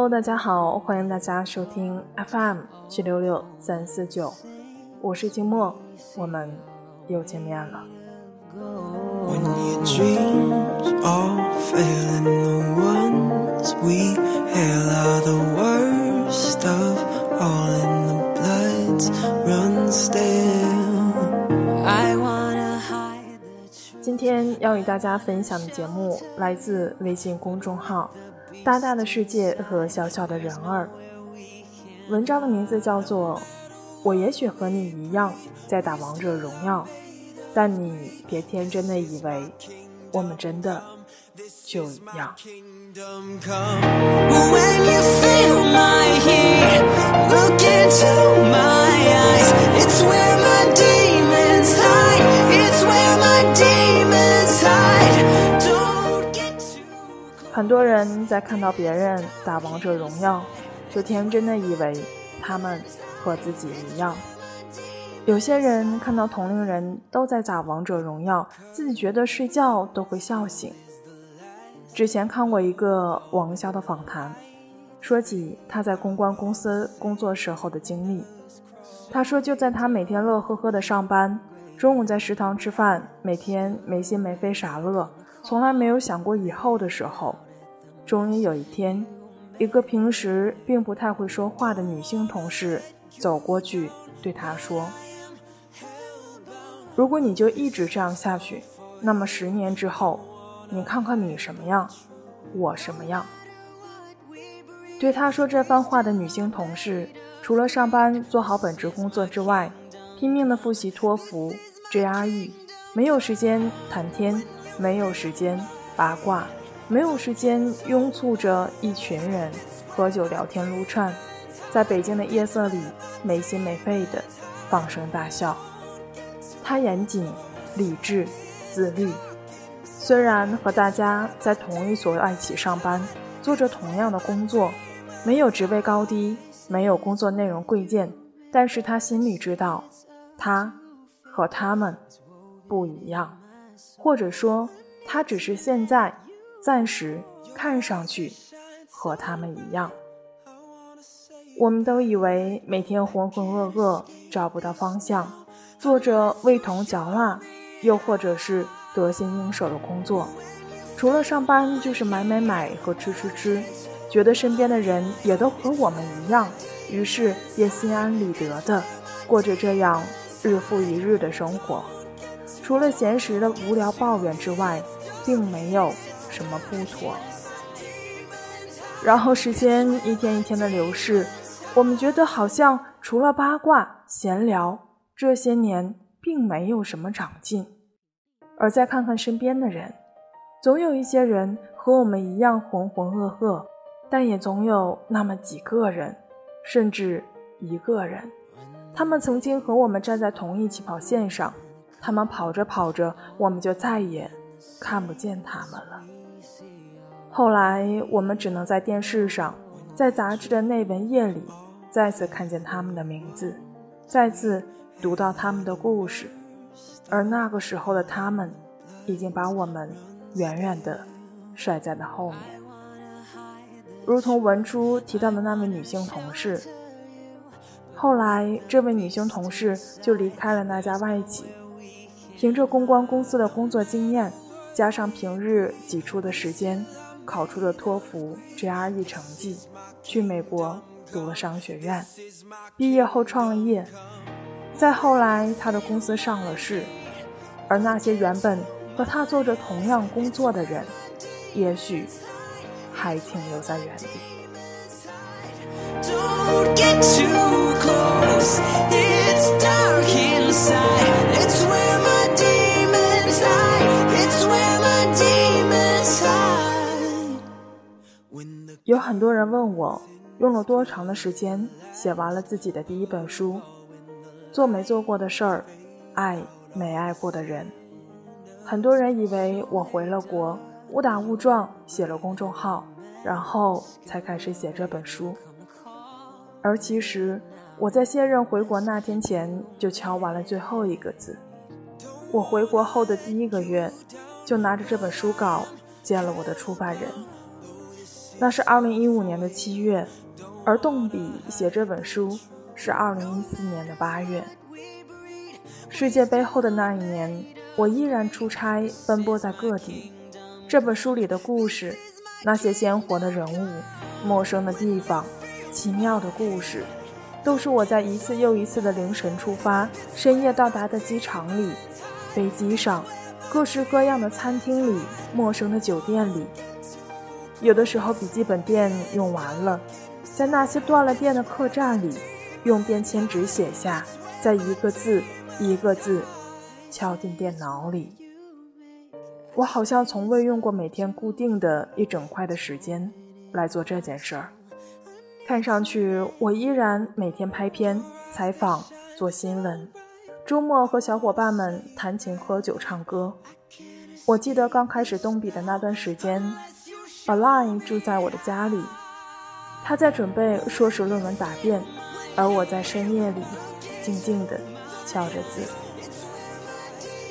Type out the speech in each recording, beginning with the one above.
Hello，大家好，欢迎大家收听 FM 七六六三四九，我是静默，我们又见面了。今天要与大家分享的节目来自微信公众号“大大的世界和小小的人儿”。文章的名字叫做《我也许和你一样在打王者荣耀》，但你别天真的以为我们真的就一样。很多人在看到别人打王者荣耀，就天真的以为他们和自己一样。有些人看到同龄人都在打王者荣耀，自己觉得睡觉都会笑醒。之前看过一个王潇的访谈，说起他在公关公司工作时候的经历。他说，就在他每天乐呵呵的上班，中午在食堂吃饭，每天没心没肺傻乐，从来没有想过以后的时候。终于有一天，一个平时并不太会说话的女性同事走过去对他说：“如果你就一直这样下去，那么十年之后，你看看你什么样，我什么样。”对他说这番话的女性同事，除了上班做好本职工作之外，拼命的复习托福、GRE，没有时间谈天，没有时间八卦。没有时间拥簇着一群人喝酒聊天撸串，在北京的夜色里没心没肺的放声大笑。他严谨、理智、自律，虽然和大家在同一所外企上班，做着同样的工作，没有职位高低，没有工作内容贵贱，但是他心里知道，他和他们不一样，或者说，他只是现在。暂时看上去和他们一样，我们都以为每天浑浑噩噩找不到方向，做着味同嚼蜡，又或者是得心应手的工作，除了上班就是买买买和吃吃吃，觉得身边的人也都和我们一样，于是也心安理得的过着这样日复一日的生活，除了闲时的无聊抱怨之外，并没有。什么不妥？然后时间一天一天的流逝，我们觉得好像除了八卦闲聊，这些年并没有什么长进。而再看看身边的人，总有一些人和我们一样浑浑噩噩，但也总有那么几个人，甚至一个人，他们曾经和我们站在同一起跑线上，他们跑着跑着，我们就再也看不见他们了。后来，我们只能在电视上，在杂志的内文页里，再次看见他们的名字，再次读到他们的故事。而那个时候的他们，已经把我们远远地甩在了后面。如同文初提到的那位女性同事，后来这位女性同事就离开了那家外企，凭着公关公司的工作经验，加上平日挤出的时间。考出了托福、GRE 成绩，去美国读了商学院，毕业后创了业，再后来他的公司上了市，而那些原本和他做着同样工作的人，也许还停留在原地。有很多人问我，用了多长的时间写完了自己的第一本书？做没做过的事儿，爱没爱过的人。很多人以为我回了国，误打误撞写了公众号，然后才开始写这本书。而其实我在卸任回国那天前就敲完了最后一个字。我回国后的第一个月，就拿着这本书稿见了我的出版人。那是二零一五年的七月，而动笔写这本书是二零一四年的八月。世界杯后的那一年，我依然出差奔波在各地。这本书里的故事，那些鲜活的人物、陌生的地方、奇妙的故事，都是我在一次又一次的凌晨出发、深夜到达的机场里、飞机上、各式各样的餐厅里、陌生的酒店里。有的时候笔记本电用完了，在那些断了电的客栈里，用便签纸写下，再一个字一个字敲进电脑里。我好像从未用过每天固定的一整块的时间来做这件事儿。看上去我依然每天拍片、采访、做新闻，周末和小伙伴们弹琴、喝酒、唱歌。我记得刚开始动笔的那段时间。Aline 住在我的家里，他在准备硕士论文答辩，而我在深夜里静静地敲着字。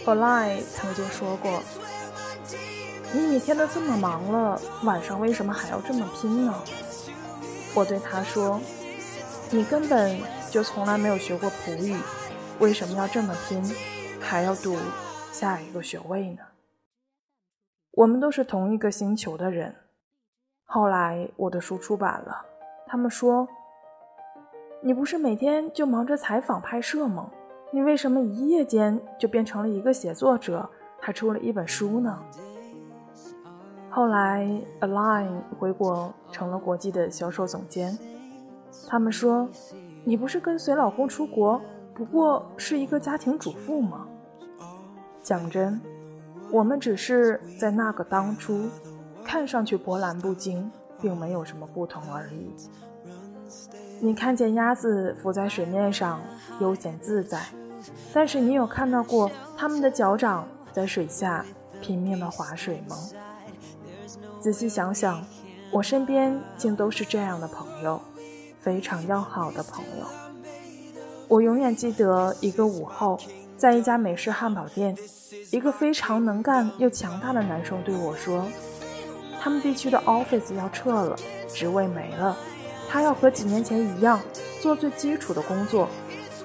Aline 曾经说过：“你每天都这么忙了，晚上为什么还要这么拼呢？”我对他说：“你根本就从来没有学过普语，为什么要这么拼，还要读下一个学位呢？”我们都是同一个星球的人。后来我的书出版了，他们说：“你不是每天就忙着采访拍摄吗？你为什么一夜间就变成了一个写作者，还出了一本书呢？”后来，Aline 回国成了国际的销售总监。他们说：“你不是跟随老公出国，不过是一个家庭主妇吗？”讲真，我们只是在那个当初。看上去波澜不惊，并没有什么不同而已。你看见鸭子浮在水面上，悠闲自在，但是你有看到过它们的脚掌在水下拼命的划水吗？仔细想想，我身边竟都是这样的朋友，非常要好的朋友。我永远记得一个午后，在一家美式汉堡店，一个非常能干又强大的男生对我说。他们地区的 office 要撤了，职位没了，他要和几年前一样做最基础的工作，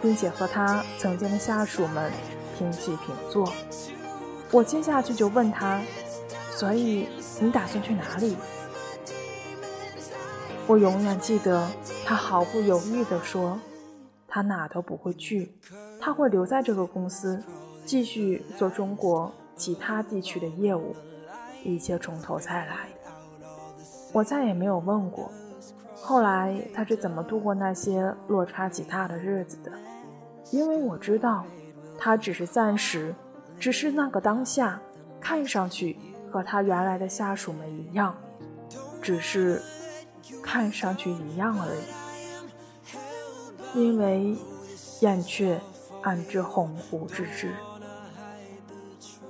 并且和他曾经的下属们平起平坐。我接下去就问他：“所以你打算去哪里？”我永远记得他毫不犹豫地说：“他哪都不会去，他会留在这个公司，继续做中国其他地区的业务。”一切从头再来。我再也没有问过，后来他是怎么度过那些落差极大的日子的？因为我知道，他只是暂时，只是那个当下，看上去和他原来的下属们一样，只是看上去一样而已。因为燕雀暗之鸿鹄之志？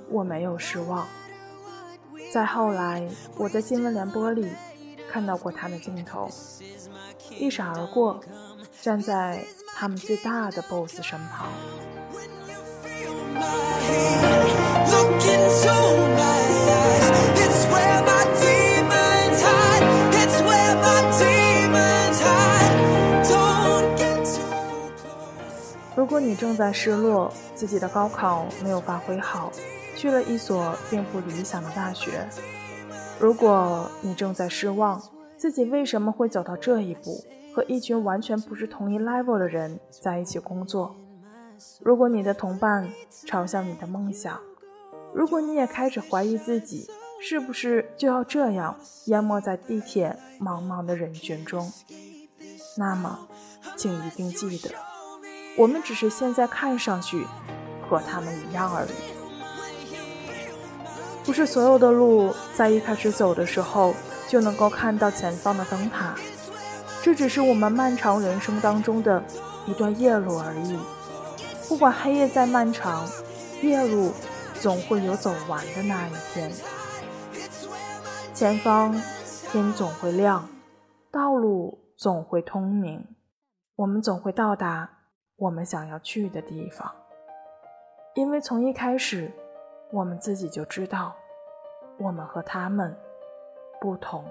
我没有失望。再后来，我在新闻联播里看到过他的镜头，一闪而过，站在他们最大的 BOSS 身旁。如果你正在失落，自己的高考没有发挥好。去了一所并不理想的大学。如果你正在失望，自己为什么会走到这一步，和一群完全不是同一 level 的人在一起工作？如果你的同伴嘲笑你的梦想，如果你也开始怀疑自己是不是就要这样淹没在地铁茫茫的人群中，那么，请一定记得，我们只是现在看上去和他们一样而已。不是所有的路在一开始走的时候就能够看到前方的灯塔，这只是我们漫长人生当中的一段夜路而已。不管黑夜再漫长，夜路总会有走完的那一天。前方天总会亮，道路总会通明，我们总会到达我们想要去的地方。因为从一开始。我们自己就知道，我们和他们不同，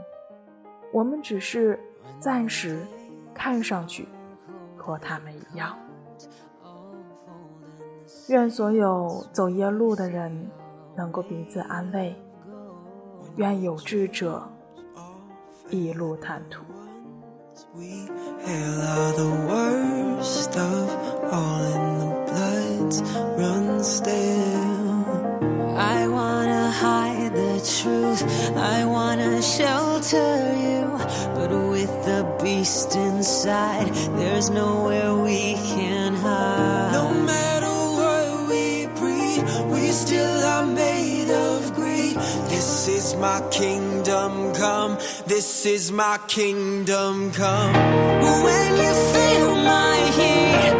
我们只是暂时看上去和他们一样。愿所有走夜路的人能够彼此安慰，愿有志者一路坦途。I wanna hide the truth, I wanna shelter you, but with the beast inside, there's nowhere we can hide. No matter what we breed, we still are made of greed. This is my kingdom. This is my kingdom come. When you feel my heat,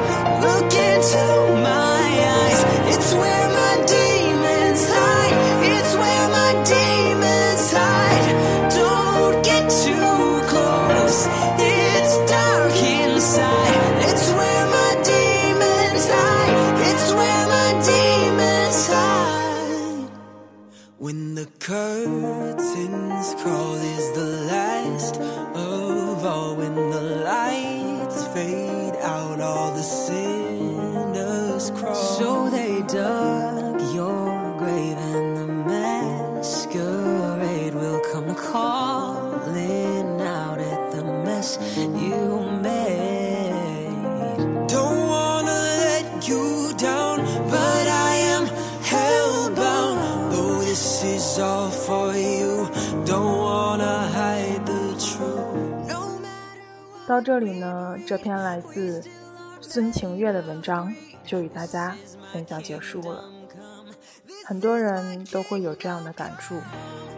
look into my eyes. It's where my demons hide. It's where my demons hide. Don't get too close. It's dark inside. It's where my demons hide. It's where my demons hide. When the curtains crawl 到这里呢，这篇来自孙晴月的文章就与大家分享结束了。很多人都会有这样的感触，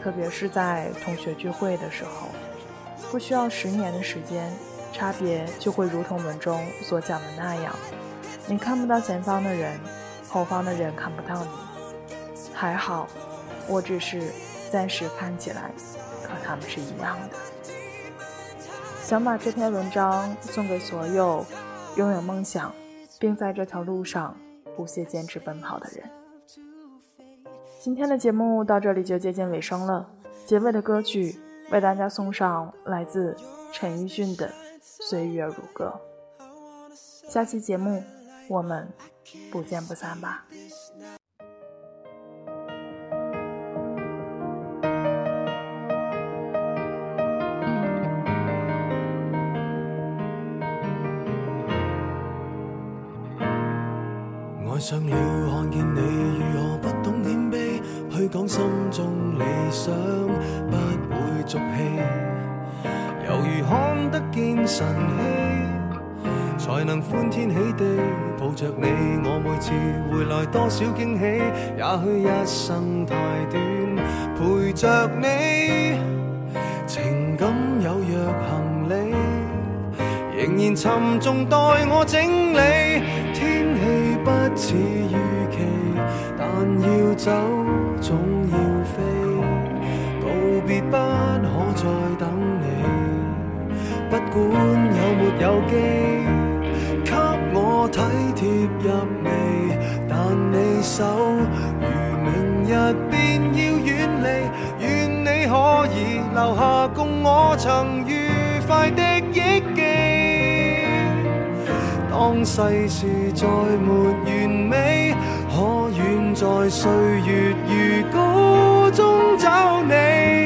特别是在同学聚会的时候，不需要十年的时间，差别就会如同文中所讲的那样，你看不到前方的人，后方的人看不到你。还好，我只是暂时看起来和他们是一样的。想把这篇文章送给所有拥有梦想，并在这条路上不懈坚持奔跑的人。今天的节目到这里就接近尾声了，结尾的歌曲为大家送上来自陈奕迅的《岁月如歌》。下期节目我们不见不散吧。晨曦，才能欢天喜地抱着你。我每次回来多少惊喜，也许一生太短，陪着你，情感有若行李。仍然沉重待我整理。天气不似预期，但要走总要飞，告别不可再。不管有沒有機，給我體貼入微，但你手如明日便要遠離，願你可以留下共我曾愉快的憶記。當世事再沒完美，可願在歲月如歌中找你？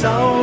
手。